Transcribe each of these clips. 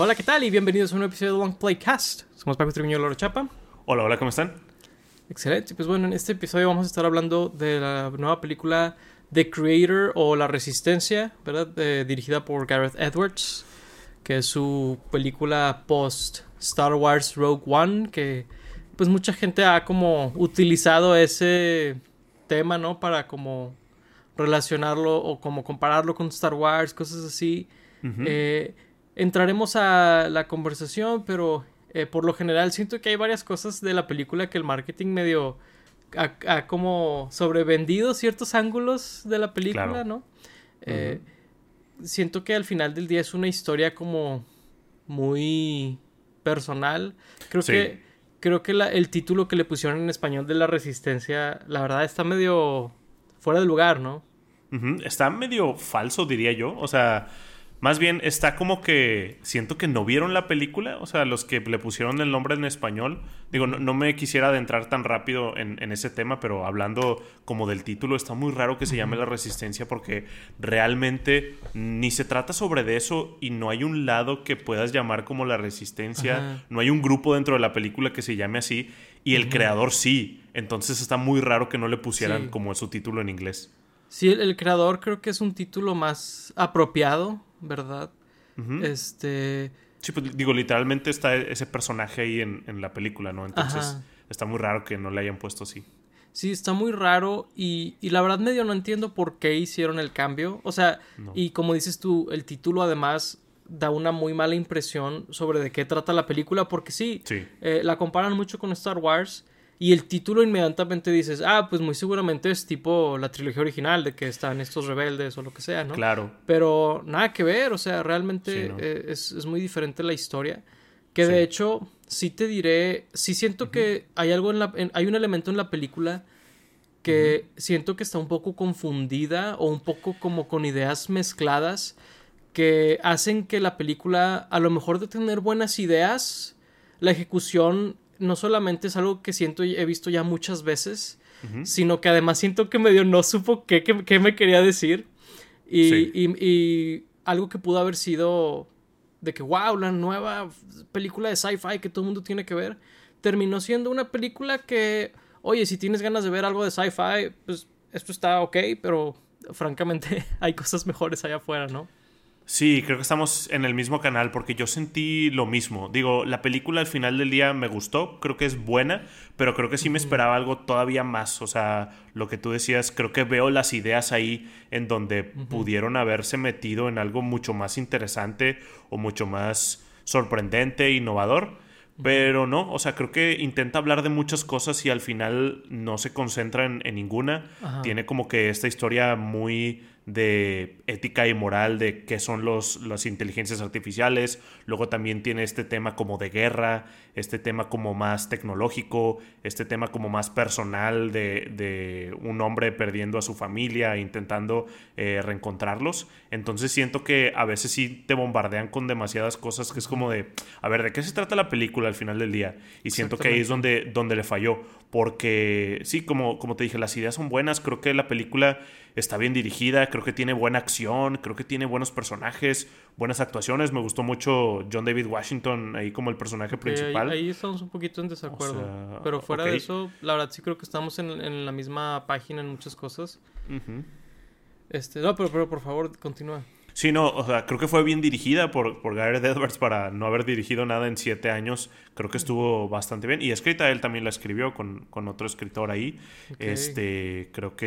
Hola, ¿qué tal? Y bienvenidos a un episodio de Long Playcast. Somos Paco Triviño y Loro Chapa. Hola, hola, ¿cómo están? Excelente. Pues bueno, en este episodio vamos a estar hablando de la nueva película The Creator o La Resistencia, ¿verdad? Eh, dirigida por Gareth Edwards, que es su película post Star Wars Rogue One, que pues mucha gente ha como utilizado ese tema, ¿no? Para como relacionarlo o como compararlo con Star Wars, cosas así. eh, entraremos a la conversación, pero eh, por lo general siento que hay varias cosas de la película que el marketing medio ha, ha como sobrevendido ciertos ángulos de la película, Claro. ¿no? Eh, Siento que al final del día es una historia como muy personal. Creo Sí. que creo que la- el título que le pusieron en español de la resistencia, la verdad está medio fuera de lugar, ¿no? Está medio falso, diría yo. O sea, más bien está como que siento que no vieron la película. O sea, los que le pusieron el nombre en español. Digo, no, no me quisiera adentrar tan rápido en, en ese tema, pero hablando como del título, está muy raro que se llame La Resistencia porque realmente ni se trata sobre de eso y no hay un lado que puedas llamar como La Resistencia. Ajá. No hay un grupo dentro de la película que se llame así y el creador sí. Entonces está muy raro que no le pusieran Sí. como su título en inglés. Sí, el, el creador creo que es un título más apropiado, ¿verdad? Este. Sí, pues digo, literalmente está ese personaje ahí en, en la película, ¿no? Entonces Ajá. está muy raro que no le hayan puesto así. Sí, está muy raro y, y la verdad medio no entiendo por qué hicieron el cambio. O sea, No. y como dices tú, el título además da una muy mala impresión sobre de qué trata la película, porque sí, Sí. eh, la comparan mucho con Star Wars y el título inmediatamente dices, ah, pues muy seguramente es tipo la trilogía original de que están estos rebeldes o lo que sea, ¿no? Claro. Pero nada que ver, o sea, realmente Sí, ¿no? eh, es, es muy diferente la historia. Que Sí. de hecho, sí te diré, sí siento que hay algo en la, en- hay un elemento en la película que siento que está un poco confundida o un poco como con ideas mezcladas que hacen que la película, a lo mejor de tener buenas ideas, la ejecución no solamente es algo que siento y he visto ya muchas veces, sino que además siento que medio no supo qué, qué- qué me quería decir. Y, Sí. y- y algo que pudo haber sido de que, wow, la nueva película de sci-fi que todo el mundo tiene que ver, terminó siendo una película que, oye, si tienes ganas de ver algo de sci-fi, pues esto está ok, pero francamente hay cosas mejores allá afuera, ¿no? Sí, creo que estamos en el mismo canal porque yo sentí lo mismo. Digo, la película al final del día me gustó, creo que es buena, pero creo que sí me esperaba algo todavía más. O sea, lo que tú decías, creo que veo las ideas ahí en donde pudieron haberse metido en algo mucho más interesante o mucho más sorprendente, innovador. Pero no, o sea, creo que intenta hablar de muchas cosas y al final no se concentra en, en ninguna. Tiene como que esta historia muy de ética y moral de qué son los, las inteligencias artificiales. Luego también tiene este tema como de guerra, este tema como más tecnológico, este tema como más personal de, de un hombre perdiendo a su familia, intentando eh, reencontrarlos. Entonces siento que a veces sí te bombardean con demasiadas cosas que es como de, a ver, ¿de qué se trata la película al final del día? Y siento que ahí es donde, donde le falló. Porque sí, como, como te dije, las ideas son buenas. Creo que la película está bien dirigida, creo que tiene buena acción, creo que tiene buenos personajes, buenas actuaciones. Me gustó mucho John David Washington ahí como el personaje ahí, ahí estamos un poquito en desacuerdo. sea, pero fuera de eso, la verdad sí creo que estamos en, en la misma página en muchas cosas. Este, no, pero, pero por favor, continúa. Sí, no, o sea, creo que fue bien dirigida por, por Gareth Edwards para no haber dirigido nada en siete años. Creo que estuvo bastante bien. Y escrita, él también la escribió con, con otro escritor ahí. Ok. Este, creo que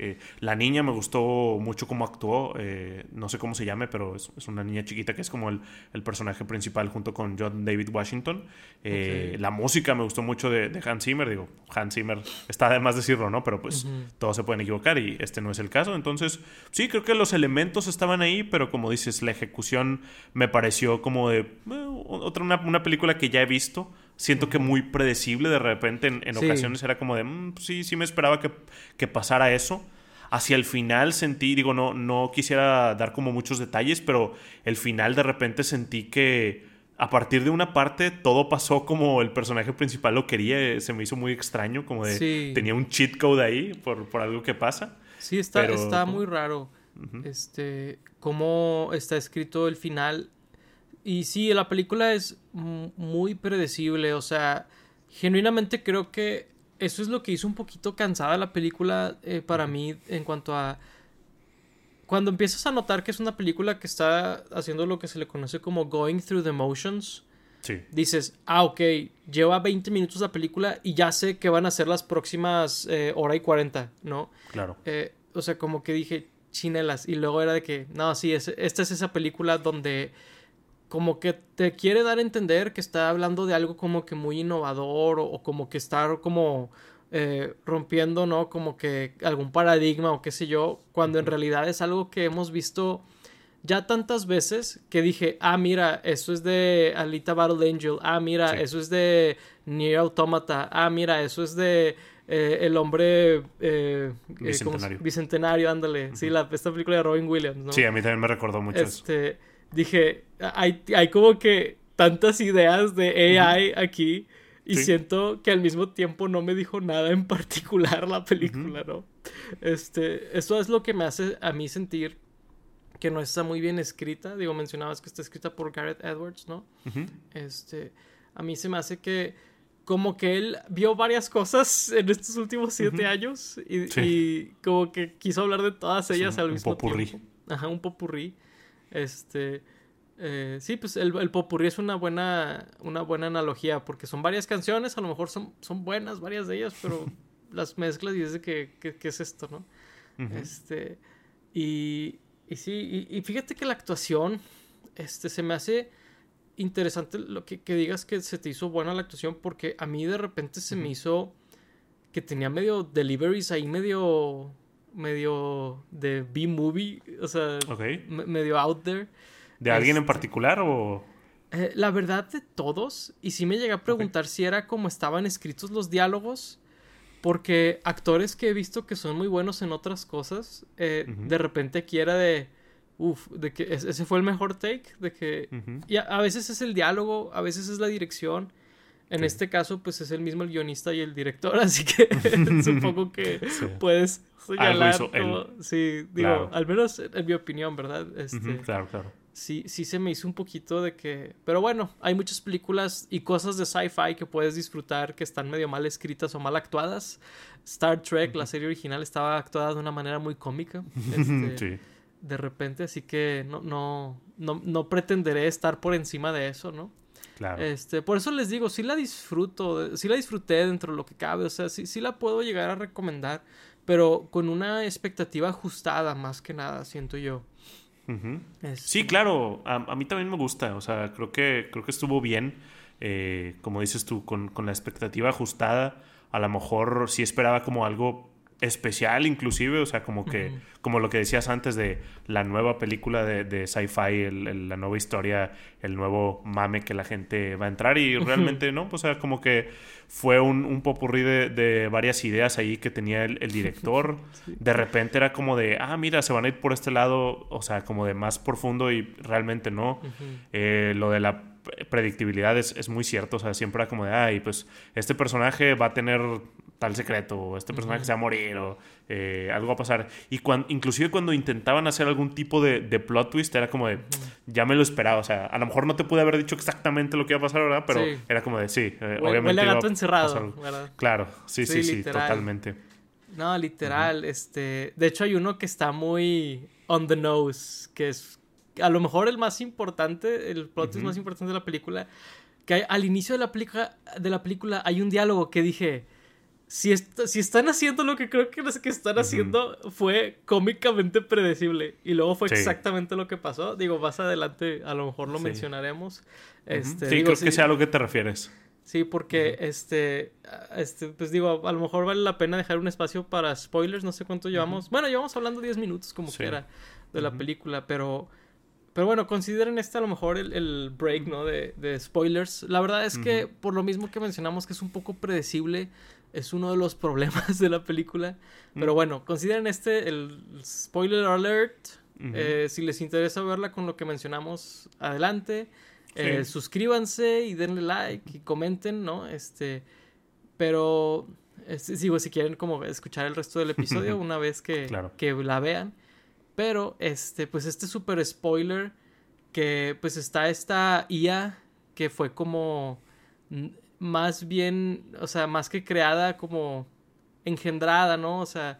eh, la niña me gustó mucho cómo actuó. eh, no sé cómo se llame, pero es, es una niña chiquita que es como el, el personaje principal junto con John David Washington. Eh, Ok. La música me gustó mucho de, de Hans Zimmer. Digo, Hans Zimmer está de más decirlo, ¿no? Pero pues Ujú. todos se pueden equivocar y este no es el caso. Entonces, sí, creo que los elementos estaban ahí, pero como dices, la ejecución me pareció como de eh, otra una, una película que ya he visto. Siento que muy predecible de repente en, en Sí. ocasiones era como de, "Mm, sí, sí me esperaba que, que pasara eso. Hacia el final sentí, digo, no, no quisiera dar como muchos detalles, pero el final de repente sentí que a partir de una parte todo pasó como el personaje principal lo quería. Se me hizo muy extraño, como de Sí. tenía un cheat code ahí por, por algo que pasa. Sí, está, Pero- está muy raro. Este, cómo está escrito el final. y sí, la película es muy predecible, o sea, genuinamente creo que eso es lo que hizo un poquito cansada la película eh, para mí en cuanto a... Cuando empiezas a notar que es una película que está haciendo lo que se le conoce como going through the motions, sí. dices, ah, ok, lleva 20 minutos la película y ya sé que van a ser las próximas eh, hora y 40, ¿no? Claro. Eh, o sea, como que dije, chinelas. Y luego era de que, no, sí, es, esta es esa película donde como que te quiere dar a entender que está hablando de algo como que muy innovador o, como que está como eh, rompiendo, ¿no? Como que algún paradigma o qué sé yo, cuando en realidad es algo que hemos visto ya tantas veces que dije, ah, mira, eso es de Alita Battle Angel, ah, mira, eso es de Nier Automata, ah, mira, eso es de eh, El hombre eh, Bicentenario. Bicentenario, ándale, sí, la, esta película de Robin Williams, ¿no? Sí, a mí también me recordó mucho este, eso dije, hay, hay como que tantas ideas de AI aquí y siento que al mismo tiempo no me dijo nada en particular la película, ¿no? Este, eso es lo que me hace a mí sentir que no está muy bien escrita. Digo, mencionabas que está escrita por Gareth Edwards, ¿no? Este, a mí se me hace que como que él vio varias cosas en estos últimos siete años y, como que quiso hablar de todas ellas al mismo tiempo. Ajá, un popurrí. Este. Eh, sí, pues el, el, popurrí es una buena, una buena analogía, porque son varias canciones, a lo mejor son, son buenas varias de ellas, pero las mezclas y dice que, que, es esto, ¿no? Este, y, y sí, y, fíjate que la actuación, este, se me hace interesante lo que, que, digas que se te hizo buena la actuación, porque a mí de repente se me hizo que tenía medio deliveries ahí, medio medio de B-movie, o sea, medio out there. ¿De alguien en este, particular o...? Eh, la verdad de todos, y sí me llegué a preguntar si era como estaban escritos los diálogos, porque actores que he visto que son muy buenos en otras cosas, eh, de repente aquí era de... Uf, de que ese fue el mejor take, de que... Y a, veces es el diálogo, a veces es la dirección, en este caso, pues es el mismo el guionista y el director, así que supongo que puedes señalar. Sí, digo, al menos en mi opinión, ¿verdad? Este, claro, claro. Sí, sí se me hizo un poquito de que. Pero bueno, hay muchas películas y cosas de sci-fi que puedes disfrutar que están medio mal escritas o mal actuadas. Star Trek, la serie original, estaba actuada de una manera muy cómica. Este, sí. De repente, así que no, no, no, no pretenderé estar por encima de eso, ¿no? Este, por eso les digo, sí la disfruto, sí la disfruté dentro de lo que cabe, o sea, sí, sí la puedo llegar a recomendar, pero con una expectativa ajustada más que nada, siento yo. Este. Sí, claro, a, mí también me gusta, o sea, creo que, creo que estuvo bien, eh, como dices tú, con, con la expectativa ajustada, a lo mejor sí esperaba como algo especial inclusive, o sea, como que, como lo que decías antes de la nueva película de, de sci-fi, la nueva historia, el nuevo mame que la gente va a entrar y realmente, ¿no? Pues, o sea, como que fue un, un popurrí de, de, varias ideas ahí que tenía el, director. De repente era como de, ah, mira, se van a ir por este lado, o sea, como de más profundo y realmente no. Eh, lo de la predictibilidad es, es, muy cierto, o sea, siempre era como de, ay, pues este personaje va a tener tal secreto, o este personaje se va a morir, o eh, algo va a pasar. Y cuando, inclusive cuando intentaban hacer algún tipo de, de plot twist, era como de, ya me lo esperaba, o sea, a lo mejor no te pude haber dicho exactamente lo que iba a pasar, ¿verdad? Pero era como de, sí, eh, obviamente. Huele gato encerrado, ¿verdad? Claro, sí, sí, sí, totalmente. No, literal, este, de hecho hay uno que está muy on the nose, que es a lo mejor el más importante, el plot twist más importante de la película, que al inicio de la, de la película hay un diálogo que dije, si, si están haciendo lo que creo que lo que están haciendo fue cómicamente predecible y luego fue exactamente lo que pasó. Digo, más adelante a lo mejor lo mencionaremos. Este, sí, creo que sea a lo que te refieres. Sí, porque este, este, pues digo, a lo mejor vale la pena dejar un espacio para spoilers, no sé cuánto llevamos. Bueno, llevamos hablando 10 minutos como quiera de la película, pero pero bueno, consideren este a lo mejor el, break, ¿no? De, de, spoilers. La verdad es que por lo mismo que mencionamos que es un poco predecible, es uno de los problemas de la película. Pero bueno, consideren este el spoiler alert. Eh, si les interesa verla con lo que mencionamos, adelante. Eh, suscríbanse y denle like y comenten, ¿no? Este, pero digo, si quieren como escuchar el resto del episodio una vez que, que la vean. Pero, este, pues este super spoiler que pues está esta IA que fue como más bien, o sea, más que creada como engendrada, ¿no? O sea,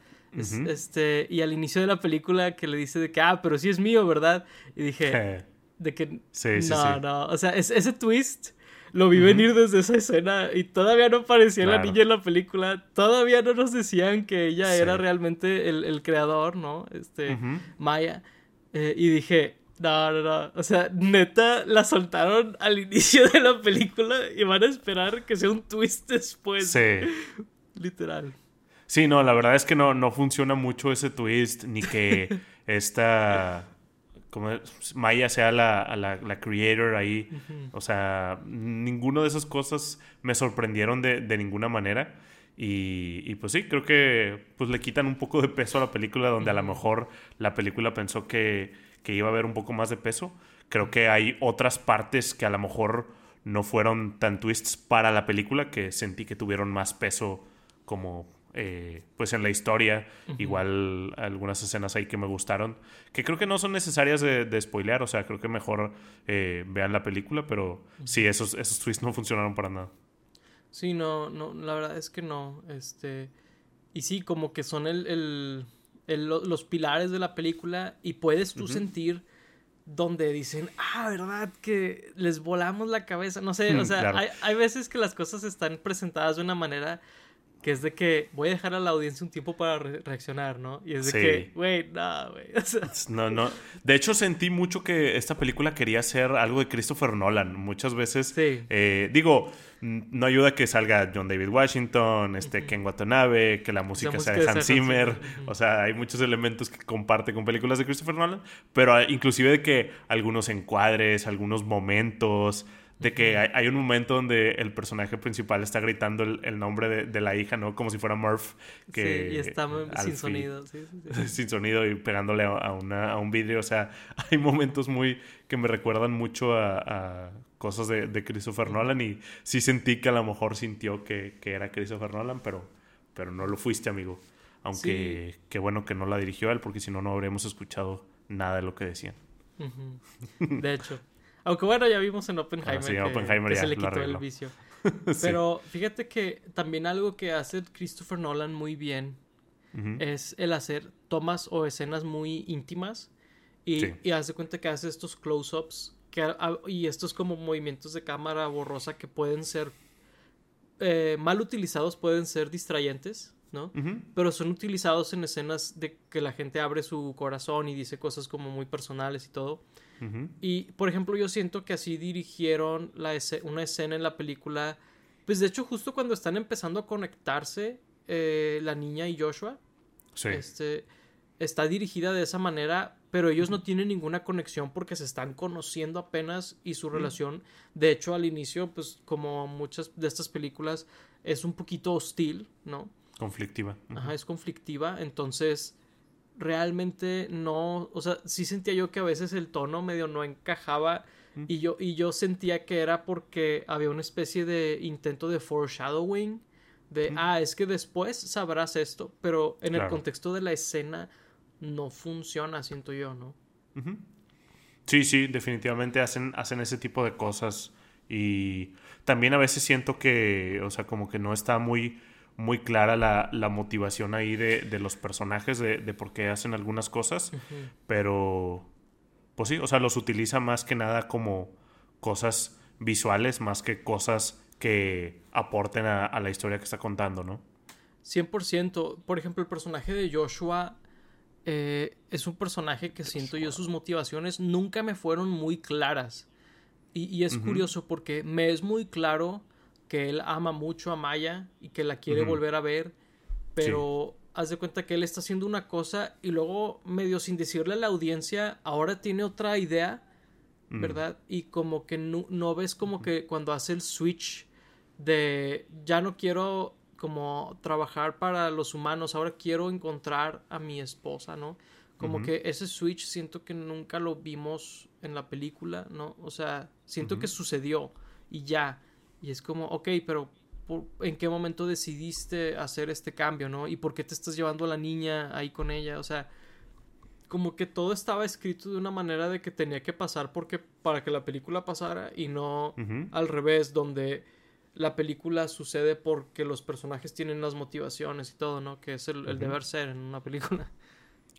este, y al inicio de la película que le dice de que, ah, pero sí es mío, ¿verdad? Y dije, de que, sí, sí, no, no, o sea, ese twist lo vi venir desde esa escena y todavía no aparecía la niña en la película, todavía no nos decían que ella era realmente el, creador, ¿no? Este, Maya. Eh, y dije, no, no, no. O sea, neta, la soltaron al inicio de la película y van a esperar que sea un twist después. Sí. Literal. Sí, no, la verdad es que no, no funciona mucho ese twist, ni que esta. Como Maya sea la, la, creator ahí. O sea, ninguna de esas cosas me sorprendieron de, de ninguna manera. Y, y, pues sí, creo que pues le quitan un poco de peso a la película, donde a lo mejor la película pensó que que iba a haber un poco más de peso. Creo que hay otras partes que a lo mejor no fueron tan twists para la película que sentí que tuvieron más peso como eh, pues en la historia. Igual algunas escenas ahí que me gustaron. Que creo que no son necesarias de, de spoilear. O sea, creo que mejor eh, vean la película. Pero sí, esos, esos twists no funcionaron para nada. Sí, no, no, la verdad es que no. Este. Y sí, como que son el los pilares de la película y puedes tú sentir donde dicen, ah, ¿verdad? Que les volamos la cabeza. No sé, o sea, hay, hay, veces que las cosas están presentadas de una manera que es de que voy a dejar a la audiencia un tiempo para reaccionar, ¿no? Y es de que, güey, no, güey. No, no. De hecho, sentí mucho que esta película quería ser algo de Christopher Nolan. Muchas veces, sí. Eh, digo, no ayuda que salga John David Washington, este, Ken Watanabe, que la música, sea de Hans Zimmer. O sea, hay muchos elementos que comparte con películas de Christopher Nolan, pero ah, inclusive de que algunos encuadres, algunos momentos de que hay, un momento donde el personaje principal está gritando el, nombre de, la hija, ¿no? Como si fuera Murph. Que sí, y está sin sonido. Sí, sí, sin sonido y pegándole a, una, a, un vidrio. O sea, hay momentos muy que me recuerdan mucho a, cosas de, Christopher Nolan y sí sentí que a lo mejor sintió que, era Christopher Nolan, pero, pero no lo fuiste, amigo. Aunque qué bueno que no la dirigió él, porque si no, no habríamos escuchado nada de lo que decían. De hecho. Aunque bueno, ya vimos en Oppenheimer, que, se le quitó el vicio. Pero fíjate que también algo que hace Christopher Nolan muy bien es el hacer tomas o escenas muy íntimas y, y hace cuenta que hace estos close-ups y estos como movimientos de cámara borrosa que pueden ser eh, mal utilizados, pueden ser distrayentes. ¿no? Pero son utilizados en escenas de que la gente abre su corazón y dice cosas como muy personales y todo. Y, por ejemplo, yo siento que así dirigieron la una escena en la película. Pues de hecho, justo cuando están empezando a conectarse eh, la niña y Joshua. Este, está dirigida de esa manera, pero ellos no tienen ninguna conexión porque se están conociendo apenas y su relación, de hecho, al inicio, pues como muchas de estas películas, es un poquito hostil, ¿no? Conflictiva. Ajá, es conflictiva, entonces realmente no, o sea, sí sentía yo que a veces el tono medio no encajaba y yo, y yo sentía que era porque había una especie de intento de foreshadowing, de, ah, es que después sabrás esto, pero en el contexto de la escena no funciona, siento yo, ¿no? Sí, sí, definitivamente hacen, hacen ese tipo de cosas y también a veces siento que, o sea, como que no está muy muy clara la, la motivación ahí de, de los personajes, de, de, por qué hacen algunas cosas, pero pues sí, o sea, los utiliza más que nada como cosas visuales, más que cosas que aporten a, a la historia que está contando, ¿no? 100%. Por ejemplo, el personaje de Joshua eh, es un personaje que siento yo sus motivaciones nunca me fueron muy claras. Y, y es curioso porque me es muy claro que él ama mucho a Maya y que la quiere volver a ver, pero haz de cuenta que él está haciendo una cosa y luego medio sin decirle a la audiencia, ahora tiene otra idea, ¿verdad? Y como que no, ves como que cuando hace el switch de ya no quiero como trabajar para los humanos, ahora quiero encontrar a mi esposa, ¿no? Como que ese switch siento que nunca lo vimos en la película, ¿no? O sea, siento que sucedió y ya. Y es como, ok, pero ¿en qué momento decidiste hacer este cambio, no? ¿Y por qué te estás llevando a la niña ahí con ella? O sea, como que todo estaba escrito de una manera de que tenía que pasar porque para que la película pasara y no al revés, donde la película sucede porque los personajes tienen las motivaciones y todo, ¿no? Que es el, deber ser en una película.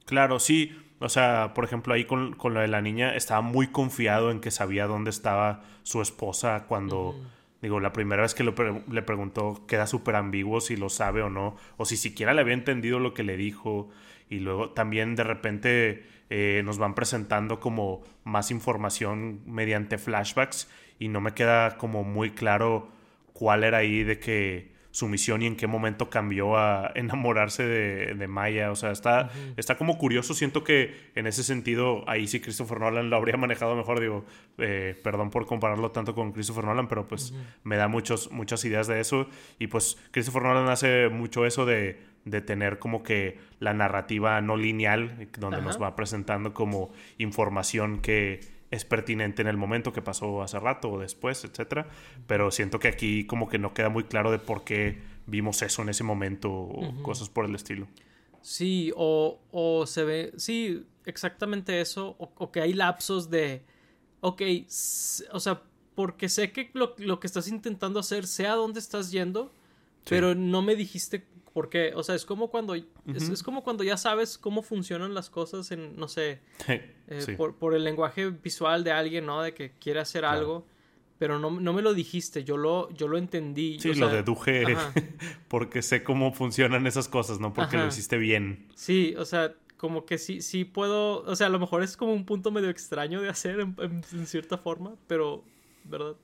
Claro, sí. O sea, por ejemplo, ahí con, con lo de la niña, estaba muy confiado en que sabía dónde estaba su esposa cuando, digo, la primera vez que le preguntó, queda súper ambiguo si lo sabe o no, o si siquiera le había entendido lo que le dijo. Y luego también de repente eh, nos van presentando como más información mediante flashbacks y no me queda como muy claro cuál era ahí de que su misión y en qué momento cambió a enamorarse de, Maya. O sea, está, está como curioso. Siento que en ese sentido, ahí sí Christopher Nolan lo habría manejado mejor. Digo, eh, perdón por compararlo tanto con Christopher Nolan, pero pues me da muchos, muchas ideas de eso. Y pues Christopher Nolan hace mucho eso de, de tener como que la narrativa no lineal, donde nos va presentando como información que es pertinente en el momento que pasó hace rato o después, etcétera. Pero siento que aquí como que no queda muy claro de por qué vimos eso en ese momento o cosas por el estilo. Sí, o, o, se ve, sí, exactamente eso, o, que hay lapsos de, ok, o sea, porque sé que lo, lo, que estás intentando hacer, sea dónde estás yendo, pero no me dijiste porque, o sea, es como cuando es, como cuando ya sabes cómo funcionan las cosas en, no sé, eh, por, el lenguaje visual de alguien, ¿no? De que quiere hacer algo, pero no, me lo dijiste, yo lo, yo lo entendí. Sí, lo deduje porque sé cómo funcionan esas cosas, no porque lo hiciste bien. Sí, o sea, como que sí, sí puedo, o sea, a lo mejor es como un punto medio extraño de hacer en cierta forma, pero, ¿verdad?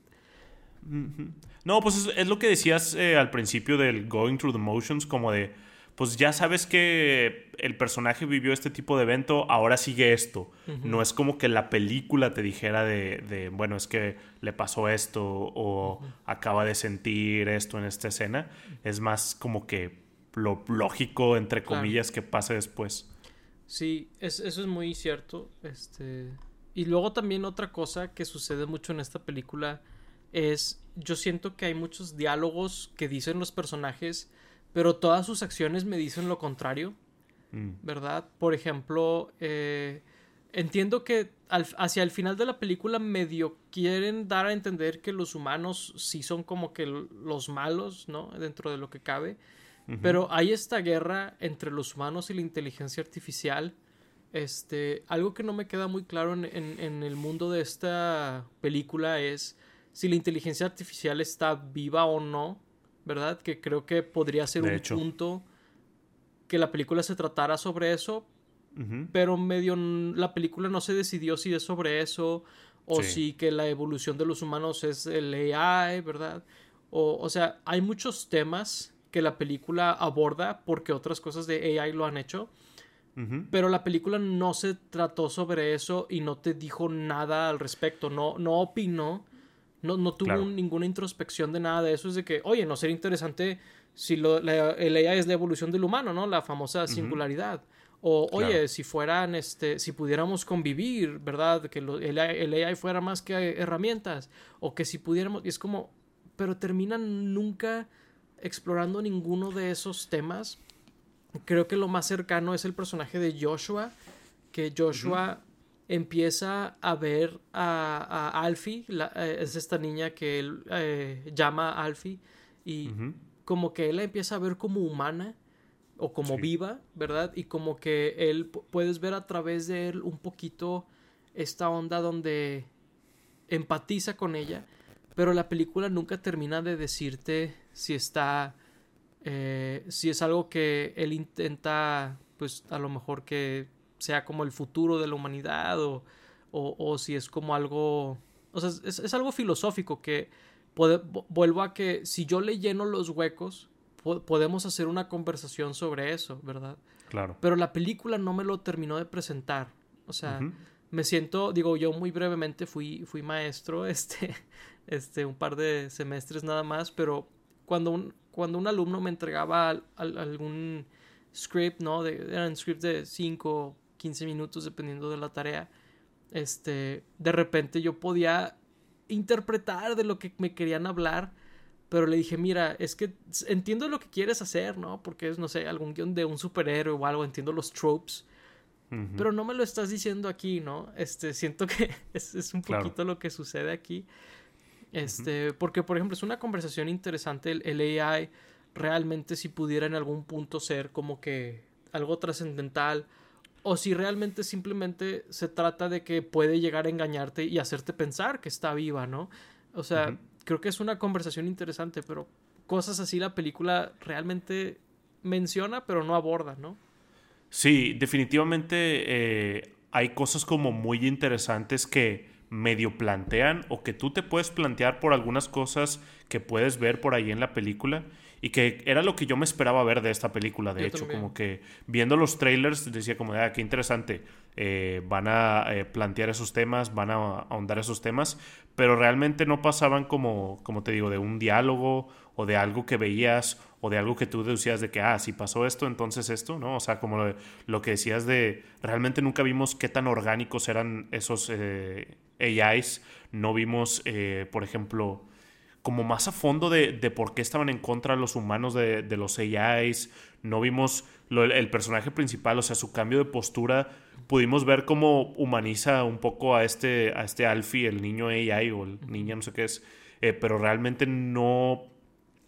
No, pues es, lo que decías eh, al principio del going through the motions, como de, pues ya sabes que el personaje vivió este tipo de evento, ahora sigue esto. No es como que la película te dijera de, bueno, es que le pasó esto o acaba de sentir esto en esta escena. Es más como que lo lógico, entre comillas, que pase después. Sí, eso es muy cierto. Este... Y luego también otra cosa que sucede mucho en esta película es yo siento que hay muchos diálogos que dicen los personajes, pero todas sus acciones me dicen lo contrario, mm. ¿verdad? Por ejemplo, eh, entiendo que hacia el final de la película medio quieren dar a entender que los humanos sí son como que los malos, ¿no? Dentro de lo que cabe. Pero hay esta guerra entre los humanos y la inteligencia artificial. Este, algo que no me queda muy claro en el mundo de esta película es si la inteligencia artificial está viva o no, ¿verdad? Que creo que podría ser un punto que la película se tratara sobre eso, pero medio la película no se decidió si es sobre eso o si que la evolución de los humanos es el AI, ¿verdad? O, o sea, hay muchos temas que la película aborda porque otras cosas de AI lo han hecho. Pero la película no se trató sobre eso y no te dijo nada al respecto, no, no opinó no, no tuvo ninguna introspección de nada de eso. Es de que, oye, no sería interesante si lo, la, el AI es la evolución del humano, ¿no? La famosa singularidad. O, oye, si fueran, este, si pudiéramos convivir, ¿verdad? Que el, AI fuera más que herramientas. O que si pudiéramos. Y es como. Pero terminan nunca explorando ninguno de esos temas. Creo que lo más cercano es el personaje de Joshua. Que Joshua empieza a ver a, Alfie, eh, es esta niña que él eh, llama Alfie, y como que él la empieza a ver como humana o como viva, ¿verdad? Y como que él puedes ver a través de él un poquito esta onda donde empatiza con ella, pero la película nunca termina de decirte si está, eh, si es algo que él intenta, pues a lo mejor que sea como el futuro de la humanidad o, o, si es como algo... O sea, es, algo filosófico que vuelvo a que si yo le lleno los huecos, podemos hacer una conversación sobre eso, ¿verdad? Claro. Pero la película no me lo terminó de presentar. O sea, me siento, digo, yo muy brevemente fui, fui maestro, este, este, un par de semestres nada más, pero cuando un, cuando un alumno me entregaba algún script, ¿no? De, eran scripts de 5 15 minutos dependiendo de la tarea, este, de repente yo podía interpretar de lo que me querían hablar, pero le dije, mira, es que entiendo lo que quieres hacer, ¿no? Porque es, no sé, algún guion de un superhéroe o algo, entiendo los tropes, pero no me lo estás diciendo aquí, ¿no? Este, siento que es, un poquito lo que sucede aquí. Este, porque, por ejemplo, es una conversación interesante el, el, AI realmente si pudiera en algún punto ser como que algo trascendental o si realmente simplemente se trata de que puede llegar a engañarte y hacerte pensar que está viva, ¿no? O sea, creo que es una conversación interesante, pero cosas así la película realmente menciona, pero no aborda, ¿no? Sí, definitivamente eh, hay cosas como muy interesantes que medio plantean o que tú te puedes plantear por algunas cosas que puedes ver por ahí en la película y que era lo que yo me esperaba ver de esta película, de hecho, como que viendo los trailers decía como, ah, qué interesante, eh, van a eh, plantear esos temas, van a ahondar esos temas, pero realmente no pasaban como, como te digo, de un diálogo o de algo que veías o de algo que tú deducías de que, ah, si pasó esto, entonces esto, ¿no? O sea, como lo, que decías de, realmente nunca vimos qué tan orgánicos eran esos eh, AIs, no vimos, por ejemplo, como más a fondo de, por qué estaban en contra de los humanos de, los AIs. No vimos el personaje principal, o sea, su cambio de postura. Pudimos ver cómo humaniza un poco a este, a este Alfie, el niño AI o el niño, no sé qué es. Eh, pero realmente no,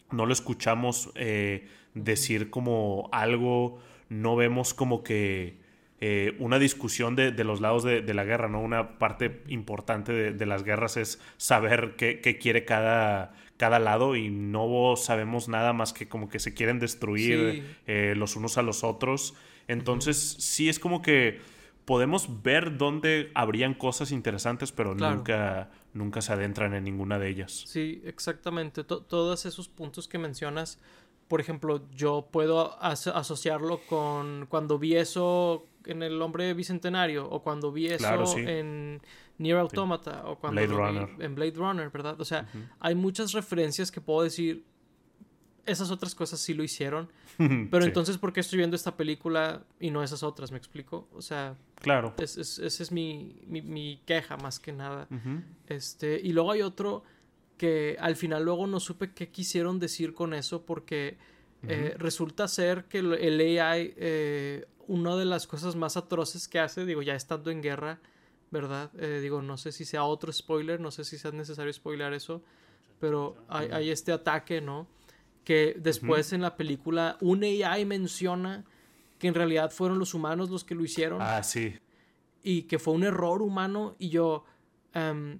no lo escuchamos eh, decir como algo. No vemos como que eh, una discusión de, los lados de, la guerra, ¿no? Una parte importante de, las guerras es saber qué, quiere cada, cada lado y no sabemos nada más que como que se quieren destruir eh, los unos a los otros. Entonces, sí es como que podemos ver dónde habrían cosas interesantes, pero nunca, nunca se adentran en ninguna de ellas. Sí, exactamente. todos esos puntos que mencionas, por ejemplo, yo puedo asociarlo con cuando vi eso en El Hombre Bicentenario o cuando vi eso en Near Automata o cuando Blade Runner. en Blade Runner, ¿verdad? O sea, hay muchas referencias que puedo decir, esas otras cosas sí lo hicieron, pero entonces ¿por qué estoy viendo esta película y no esas otras? ¿Me explico? O sea, claro. esa es, mi, mi, queja más que nada. este, y luego hay otro que al final luego no supe qué quisieron decir con eso porque eh, resulta ser que el AI eh, una de las cosas más atroces que hace, digo, ya estando en guerra, ¿verdad? Eh, digo, no sé si sea otro spoiler, no sé si sea necesario spoiler eso, pero hay, este ataque, ¿no? Que después en la película un AI menciona que en realidad fueron los humanos los que lo hicieron. Ah, sí. Y que fue un error humano y yo, um,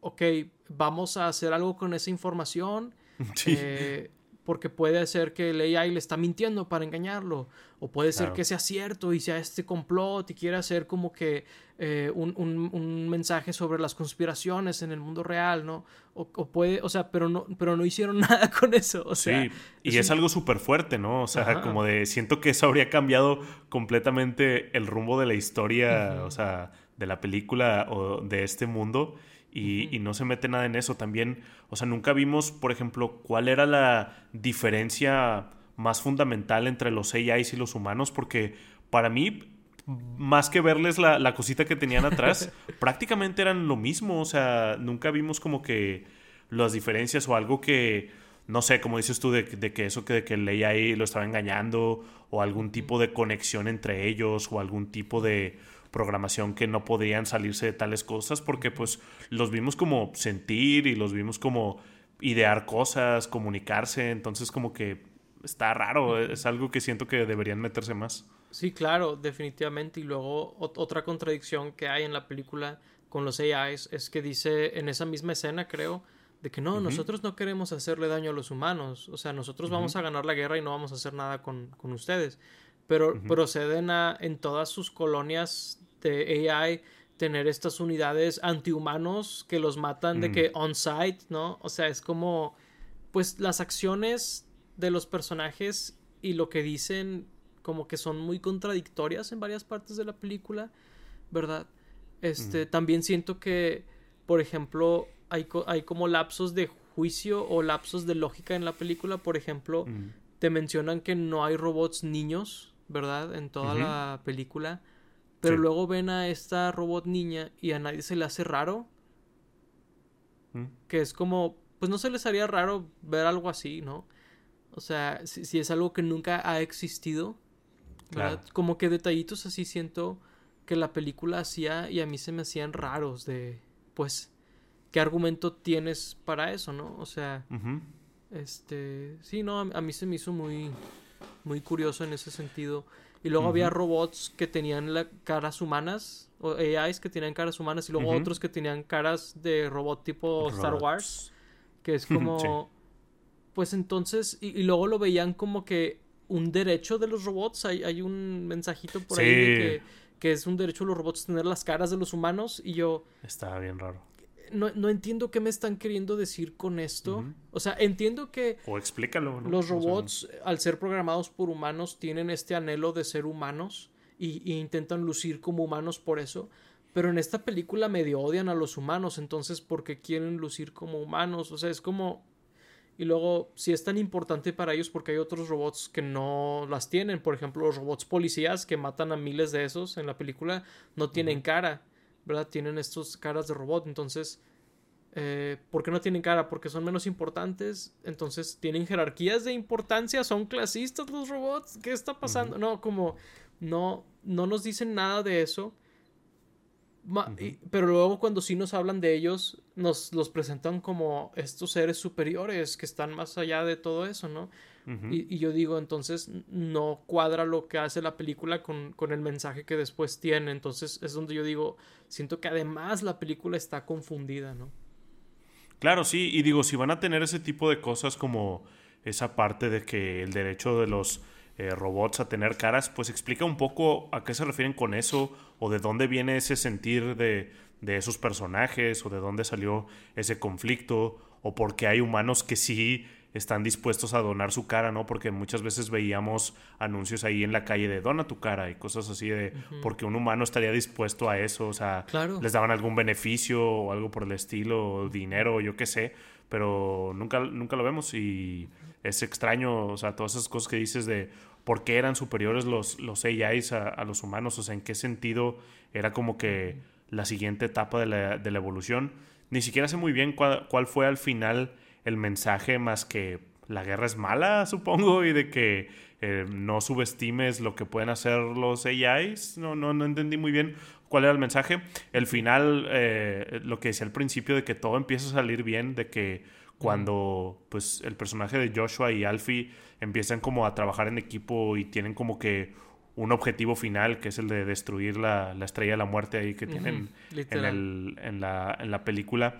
ok, vamos a hacer algo con esa información. Sí. Eh, porque puede ser que el AI le está mintiendo para engañarlo, o puede ser que sea cierto y sea este complot y quiera hacer como que eh, un, mensaje sobre las conspiraciones en el mundo real, ¿no? O, puede, o sea, pero no, pero no hicieron nada con eso, o sea. Sí, y es, algo súper fuerte, ¿no? O sea, como de, siento que eso habría cambiado completamente el rumbo de la historia, o sea, de la película o de este mundo y, no se mete nada en eso. También, o sea, nunca vimos, por ejemplo, cuál era la diferencia más fundamental entre los AIs y los humanos, porque para mí, más que verles la, cosita que tenían atrás, prácticamente eran lo mismo. O sea, nunca vimos como que las diferencias o algo que, no sé, como dices tú, de, que eso que, de que el AI lo estaba engañando, o algún tipo de conexión entre ellos, o algún tipo de programación que no podrían salirse de tales cosas porque pues los vimos como sentir y los vimos como idear cosas, comunicarse, entonces como que está raro, es algo que siento que deberían meterse más. Sí, claro, definitivamente. Y luego otra contradicción que hay en la película con los AIs es que dice en esa misma escena, creo, de que no, nosotros no queremos hacerle daño a los humanos, o sea, nosotros vamos a ganar la guerra y no vamos a hacer nada con, con ustedes pero proceden a en todas sus colonias de AI tener estas unidades antihumanos que los matan de que on-site, ¿no? O sea, es como, pues las acciones de los personajes y lo que dicen como que son muy contradictorias en varias partes de la película, ¿verdad? Este, también siento que, por ejemplo, hay, hay como lapsos de juicio o lapsos de lógica en la película, por ejemplo, te mencionan que no hay robots niños, ¿verdad? En toda la película. Pero luego ven a esta robot niña y a nadie se le hace raro. Mm. Que es como, pues no se les haría raro ver algo así, ¿no? O sea, si, es algo que nunca ha existido. ¿verdad? Como que detallitos así siento que la película hacía y a mí se me hacían raros de, pues, ¿qué argumento tienes para eso, no? O sea, este, sí, no, a, mí se me hizo muy, muy curioso en ese sentido. Y luego había robots que tenían la, caras humanas, o AIs que tenían caras humanas, y luego otros que tenían caras de robot tipo Star Wars, que es como... Pues entonces, y, luego lo veían como que un derecho de los robots, hay, hay un mensajito por ahí de que, es un derecho de los robots tener las caras de los humanos, y yo... Estaba bien raro. No, no, entiendo qué me están queriendo decir con esto. O sea, entiendo que. O explícalo, Los robots, al ser programados por humanos, tienen este anhelo de ser humanos y, intentan lucir como humanos por eso. Pero en esta película medio odian a los humanos, entonces, porque quieren lucir como humanos? O sea, es como. Y luego, si es tan importante para ellos, porque hay otros robots que no las tienen. Por ejemplo, los robots policías que matan a miles de esos en la película no tienen cara, ¿verdad? Tienen estos caras de robot. Entonces, eh, ¿Por qué no tienen cara? Porque son menos importantes. Entonces, ¿tienen jerarquías de importancia? ¿Son clasistas los robots? ¿Qué está pasando? No, como no, no nos dicen nada de eso. pero luego cuando sí nos hablan de ellos, nos los presentan como estos seres superiores que están más allá de todo eso, ¿no? Y, y, yo digo, entonces no cuadra lo que hace la película con, con, el mensaje que después tiene. Entonces es donde yo digo, siento que además la película está confundida, ¿no? Claro, sí, y digo, si van a tener ese tipo de cosas como esa parte de que el derecho de los eh, robots a tener caras, pues explica un poco a qué se refieren con eso o de dónde viene ese sentir de, de esos personajes o de dónde salió ese conflicto o porque hay humanos que sí están dispuestos a donar su cara, ¿no? Porque muchas veces veíamos anuncios ahí en la calle de dona tu cara y cosas así de porque un humano estaría dispuesto a eso, o sea, les daban algún beneficio o algo por el estilo, dinero, yo qué sé, pero nunca, nunca lo vemos y es extraño, o sea, todas esas cosas que dices de por qué eran superiores los, los AIs a, los humanos, o sea, en qué sentido era como que la siguiente etapa de la, de la evolución. Ni siquiera sé muy bien cuál, cuál fue al final el mensaje más que la guerra es mala, supongo, y de que eh, no subestimes lo que pueden hacer los AIs. No, no, no entendí muy bien cuál era el mensaje. El final, eh, lo que decía al principio, de que todo empieza a salir bien, de que cuando pues el personaje de Joshua y Alfie empiezan como a trabajar en equipo y tienen como que un objetivo final que es el de destruir la, estrella de la muerte ahí que tienen en, el, en, la, en la película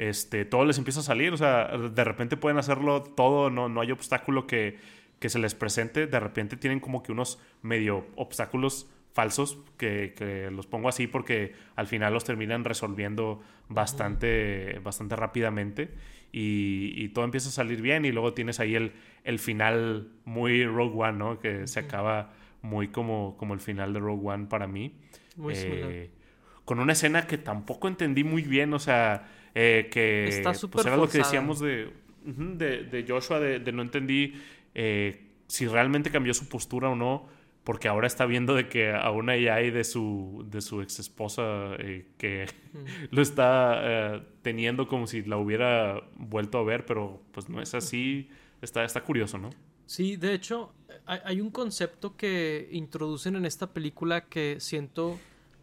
este, todo les empieza a salir, o sea, de repente pueden hacerlo todo, no, no hay obstáculo que, que se les presente, de repente tienen como que unos medio obstáculos falsos, que, los pongo así porque al final los terminan resolviendo bastante, bastante rápidamente y, todo empieza a salir bien y luego tienes ahí el, el final muy Rogue One, ¿no? Que se acaba muy como, como el final de Rogue One para mí. Muy eh, con una escena que tampoco entendí muy bien, o sea, eh, que Está pues era lo que decíamos de, de, Joshua, de, no entendí eh, si realmente cambió su postura o no, porque ahora está viendo de que aún ahí hay de su, de su ex esposa eh, que lo está teniendo como si la hubiera vuelto a ver, pero pues no es así, está, está curioso, ¿no? Sí, de hecho, hay un concepto que introducen en esta película que siento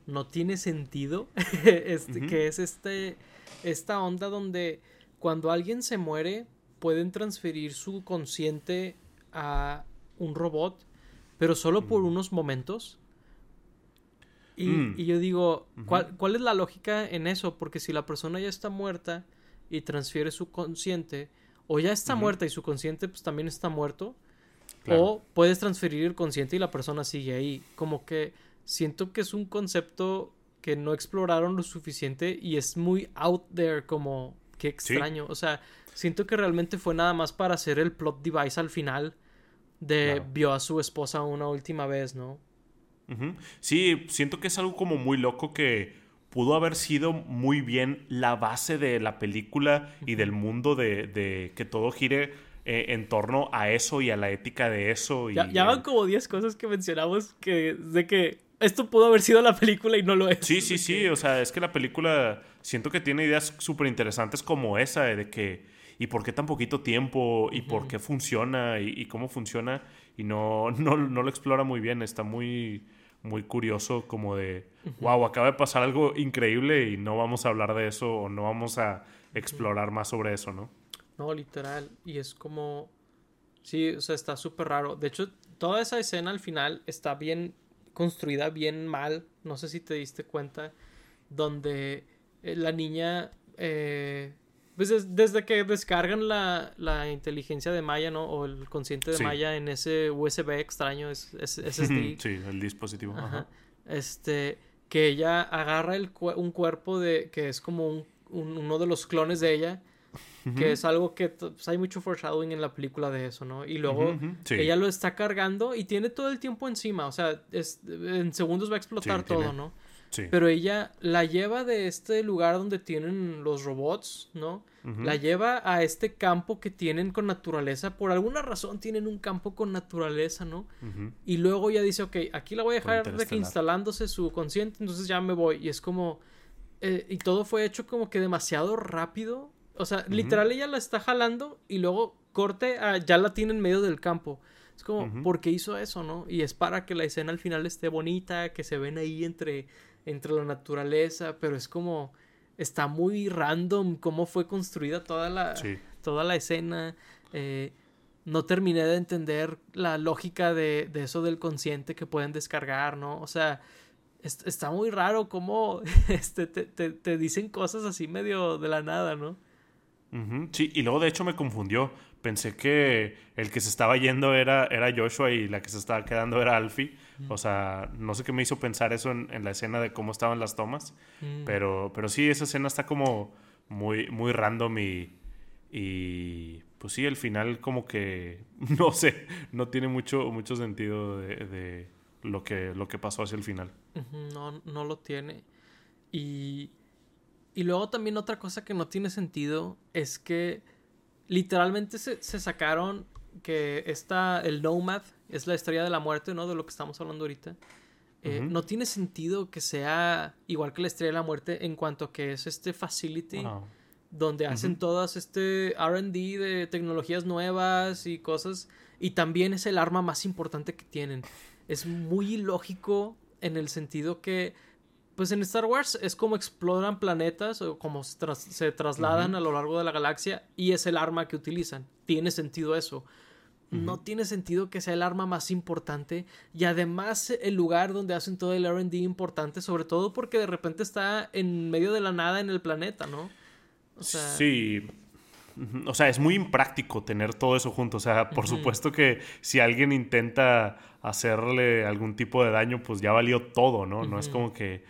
no tiene sentido, este, que es este, esta onda donde cuando alguien se muere pueden transferir su consciente a un robot, pero solo por mm. unos momentos. Y, mm. yo digo, ¿cuál, ¿cuál, es la lógica en eso? Porque si la persona ya está muerta y transfiere su consciente, o ya está muerta y su consciente pues también está muerto, o puedes transferir el consciente y la persona sigue ahí. Como que siento que es un concepto que no exploraron lo suficiente y es muy out there como qué extraño. O sea, siento que realmente fue nada más para hacer el plot device al final de vio a su esposa una última vez, ¿no? Sí, siento que es algo como muy loco que pudo haber sido muy bien la base de la película y del mundo de, de que todo gire eh, en torno a eso y a la ética de eso. Y, ya, van como 10 cosas que mencionamos que de que esto pudo haber sido la película y no lo es. Sí, sí, sí. O sea, es que la película siento que tiene ideas súper interesantes como esa de que y por qué tan poquito tiempo y por qué funciona y, cómo funciona y no, no, no, lo explora muy bien. Está muy, muy curioso como de, wow, acaba de pasar algo increíble y no vamos a hablar de eso o no vamos a explorar más sobre eso, ¿no? No, literal. Y es como, sí, o sea, está súper raro. De hecho, toda esa escena al final está bien construida, bien mal. No sé si te diste cuenta, donde eh, la niña... Eh, pues desde que descargan la, la, inteligencia de Maya, ¿no? O el consciente de Maya en ese USB extraño, es, SSD. Sí, el dispositivo. Ajá. Este, que ella agarra el, un cuerpo de, que es como un, uno de los clones de ella, que es algo que pues, hay mucho foreshadowing en la película de eso, ¿no? Y luego ella lo está cargando y tiene todo el tiempo encima, o sea, es, en segundos va a explotar todo, ¿no? Pero ella la lleva de este lugar donde tienen los robots, ¿no? La lleva a este campo que tienen con naturaleza. Por alguna razón tienen un campo con naturaleza, ¿no? Y luego ella dice, ok, aquí la voy a dejar de que instalándose su consciente, entonces ya me voy. Y es como... Eh, y todo fue hecho como que demasiado rápido. O sea, literal ella la está jalando y luego corte, ya la tiene en medio del campo. Es como, ¿por qué hizo eso, no? Y es para que la escena al final esté bonita, que se ven ahí entre entre la naturaleza, pero es como está muy random cómo fue construida toda la, toda la escena. Eh, no terminé de entender la lógica de, de, eso del consciente que pueden descargar, ¿no? O sea, está muy raro cómo este, te, te, te, dicen cosas así medio de la nada, ¿no? Sí, y luego de hecho me confundió. Pensé que el que se estaba yendo era, era Joshua y la que se estaba quedando era Alfie. O sea, no sé qué me hizo pensar eso en, la escena de cómo estaban las tomas. Mm. Pero, pero sí, esa escena está como muy, muy random y, y pues sí, el final como que, no sé, no tiene mucho, mucho sentido de, lo, que, lo que pasó hacia el final. No, no lo tiene. Y, y luego también otra cosa que no tiene sentido es que literalmente se, se sacaron que está el Nomad, es la estrella de la muerte, ¿no? De lo que estamos hablando ahorita. Eh, no tiene sentido que sea igual que la estrella de la muerte en cuanto a que es este facility donde hacen todas este RD de tecnologías nuevas y cosas. Y también es el arma más importante que tienen. Es muy ilógico en el sentido que, pues en Star Wars es como exploran planetas o como se, trasladan a lo largo de la galaxia y es el arma que utilizan. Tiene sentido eso no tiene sentido que sea el arma más importante y además el lugar donde hacen todo el RD importante, sobre todo porque de repente está en medio de la nada en el planeta, ¿no? Sí. O sea, es muy impráctico tener todo eso junto. O sea, por supuesto que si alguien intenta hacerle algún tipo de daño, pues ya valió todo, ¿no? No es como que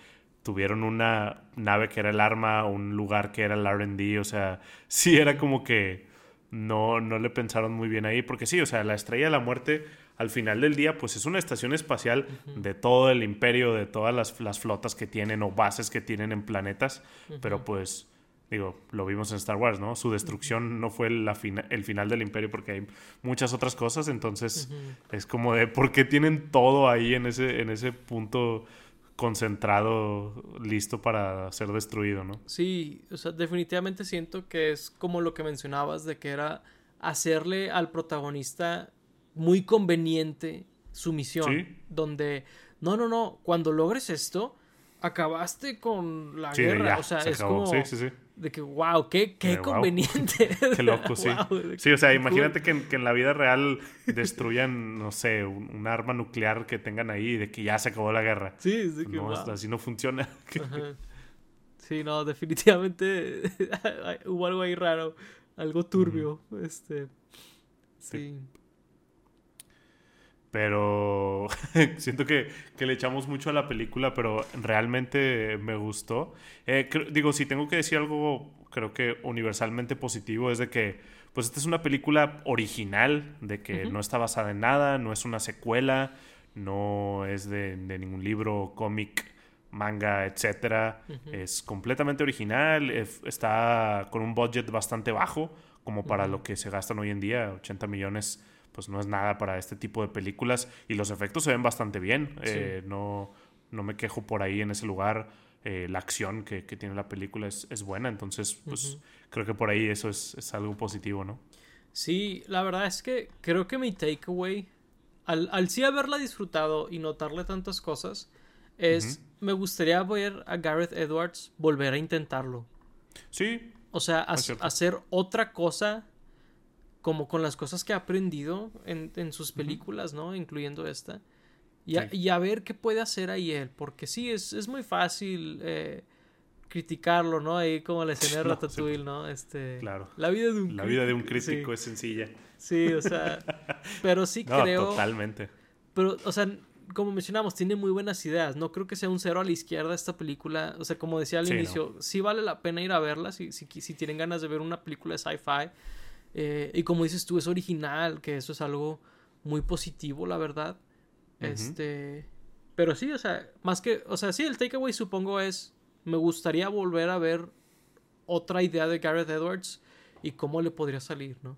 tuvieron una nave que era el arma, un lugar que era el RD. O sea, sí era como que no, no le pensaron muy bien ahí, porque sí, o sea, la Estrella de la Muerte al final del día, pues es una estación espacial de todo el imperio, de todas las, flotas que tienen o bases que tienen en planetas, pero pues, digo, lo vimos en Star Wars, ¿no? Su destrucción no fue la el final del imperio porque hay muchas otras cosas, entonces es como de, ¿por qué tienen todo ahí en ese, en ese punto? Concentrado, listo para ser destruido, ¿no? Sí, o sea, definitivamente siento que es como lo que mencionabas de que era hacerle al protagonista muy conveniente su misión, donde no, no, no, cuando logres esto, acabaste con la guerra, o sea, es como sí, sí, de que, wow, qué, qué conveniente. Qué loco, sí. sí, o sea, imagínate que, en, la vida real destruyan, no sé, un, arma nuclear que tengan ahí y de que ya se acabó la guerra. Sí, sí, que no, Así no funciona. Sí, no, definitivamente hubo algo ahí raro, algo turbio. Este. sí. Pero siento que, le echamos mucho a la película, pero realmente me gustó. Eh, digo, si tengo que decir algo, creo que universalmente positivo, es de que, pues esta es una película original, de que no está basada en nada, no es una secuela, no es de, ningún libro, cómic, manga, etc. Es completamente original, está con un budget bastante bajo, como para lo que se gastan hoy en día, 80 millones pues no es nada para este tipo de películas y los efectos se ven bastante bien. Eh, no, no me quejo por ahí en ese lugar. Eh, la acción que, tiene la película es, buena, entonces pues creo que por ahí eso es, algo positivo, ¿no? Sí, la verdad es que creo que mi takeaway al, al sí haberla disfrutado y notarle tantas cosas, es, me gustaría ver a Gareth Edwards volver a intentarlo. Sí. O sea, hacer otra cosa como con las cosas que ha aprendido en, en sus películas, ¿no? Incluyendo esta. Y a, y a, ver qué puede hacer ahí él. Porque sí, es, es muy fácil eh, criticarlo, ¿no? Ahí como la escena de Ratatouille, ¿no? Este, claro. La vida de un, la vida de un crítico es sencilla. Sí, o sea, pero sí no, creo... Totalmente. Pero, o sea, como mencionamos, tiene muy buenas ideas. No creo que sea un cero a la izquierda esta película. O sea, como decía al Sí, inicio, sí vale la pena ir a verla si, si, si tienen ganas de ver una película de sci-fi. Eh, y como dices tú, es original, que eso es algo muy positivo, la verdad. Este. Pero sí, o sea, más que. O sea, sí, el takeaway supongo es. Me gustaría volver a ver otra idea de Gareth Edwards y cómo le podría salir, ¿no?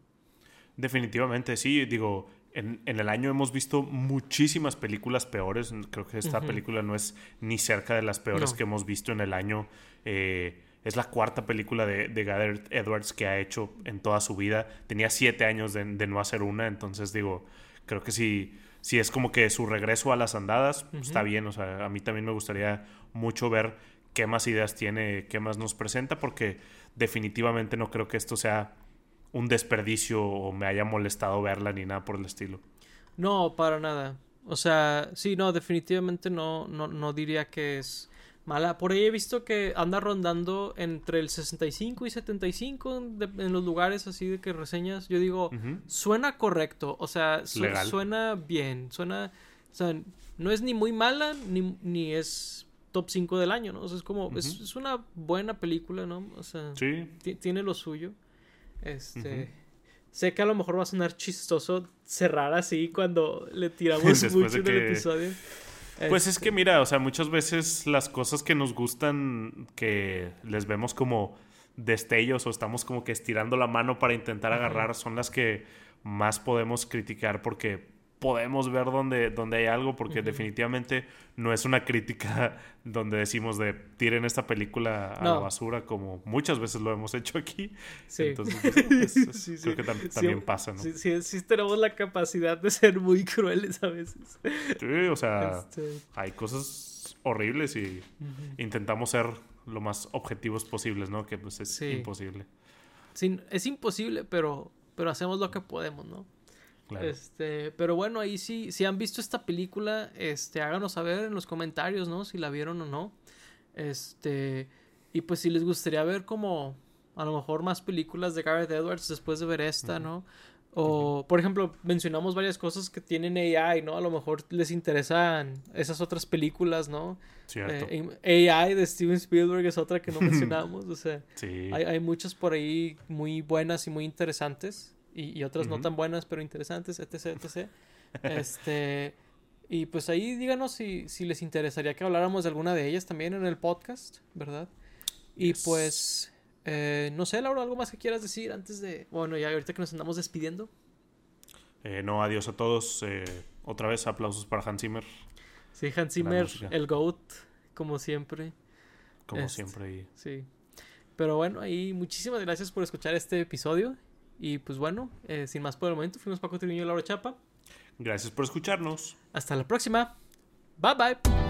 Definitivamente, sí. Digo, en, en, el año hemos visto muchísimas películas peores. Creo que esta uh -huh. película no es ni cerca de las peores no. que hemos visto en el año. Eh, es la cuarta película de, de Gareth Edwards que ha hecho en toda su vida. Tenía siete años de, de no hacer una, entonces digo, creo que si, si es como que su regreso a las andadas, uh -huh. está bien. O sea, a mí también me gustaría mucho ver qué más ideas tiene, qué más nos presenta, porque definitivamente no creo que esto sea un desperdicio o me haya molestado verla ni nada por el estilo. No, para nada. O sea, sí, no, definitivamente no, no, no diría que es mala. Por ahí he visto que anda rondando entre el 65 y 75 de, en los lugares así de que reseñas. Yo digo, uh -huh. suena correcto. O sea, su Legal. suena bien. Suena. O sea, no es ni muy mala ni, ni es top 5 del año, ¿no? O sea, es como. Uh -huh. es, es, una buena película, ¿no? O sea, sí. tiene lo suyo. Este. Uh -huh. Sé que a lo mejor va a sonar chistoso cerrar así cuando le tiramos mucho en el episodio. Pues es que mira, o sea, muchas veces las cosas que nos gustan, que les vemos como destellos o estamos como que estirando la mano para intentar agarrar, son las que más podemos criticar porque podemos ver donde, donde hay algo, porque uh -huh. definitivamente no es una crítica donde decimos de tiren esta película a no. la basura, como muchas veces lo hemos hecho aquí. Sí. Entonces, pues, es, sí, sí, creo que tam también pasa, ¿no? Sí, sí, sí, tenemos la capacidad de ser muy crueles a veces. Sí, o sea, este... hay cosas horribles y uh -huh. intentamos ser lo más objetivos posibles, ¿no? Que pues es imposible. Sí, es imposible, pero, pero hacemos lo que podemos, ¿no? Claro. Este, pero bueno, ahí sí, si han visto esta película, este, háganos saber en los comentarios, ¿no? Si la vieron o no. Este, y pues si les gustaría ver como a lo mejor más películas de Gareth Edwards después de ver esta, uh -huh. ¿no? O, uh -huh. por ejemplo, mencionamos varias cosas que tienen AI, ¿no? A lo mejor les interesan esas otras películas, ¿no? Cierto. Eh, AI de Steven Spielberg es otra que no mencionamos, o sea, sí. hay, hay muchas por ahí muy buenas y muy interesantes y, y otras uh -huh. no tan buenas pero interesantes, etc, etc. este, y pues ahí díganos si, si les interesaría que habláramos de alguna de ellas también en el podcast, ¿verdad? Y yes. pues, eh, no sé, Laura, ¿algo más que quieras decir antes de... Bueno, ya ahorita que nos andamos despidiendo? Eh, no, adiós a todos. Eh, otra vez aplausos para Hans Zimmer. Sí, Hans Zimmer, el GOAT, como siempre. Como este, siempre. Sí. Pero bueno, ahí muchísimas gracias por escuchar este episodio. Y pues bueno, eh, sin más por el momento, fuimos Paco Triviño y Laura Chapa. Gracias por escucharnos. Hasta la próxima. Bye bye.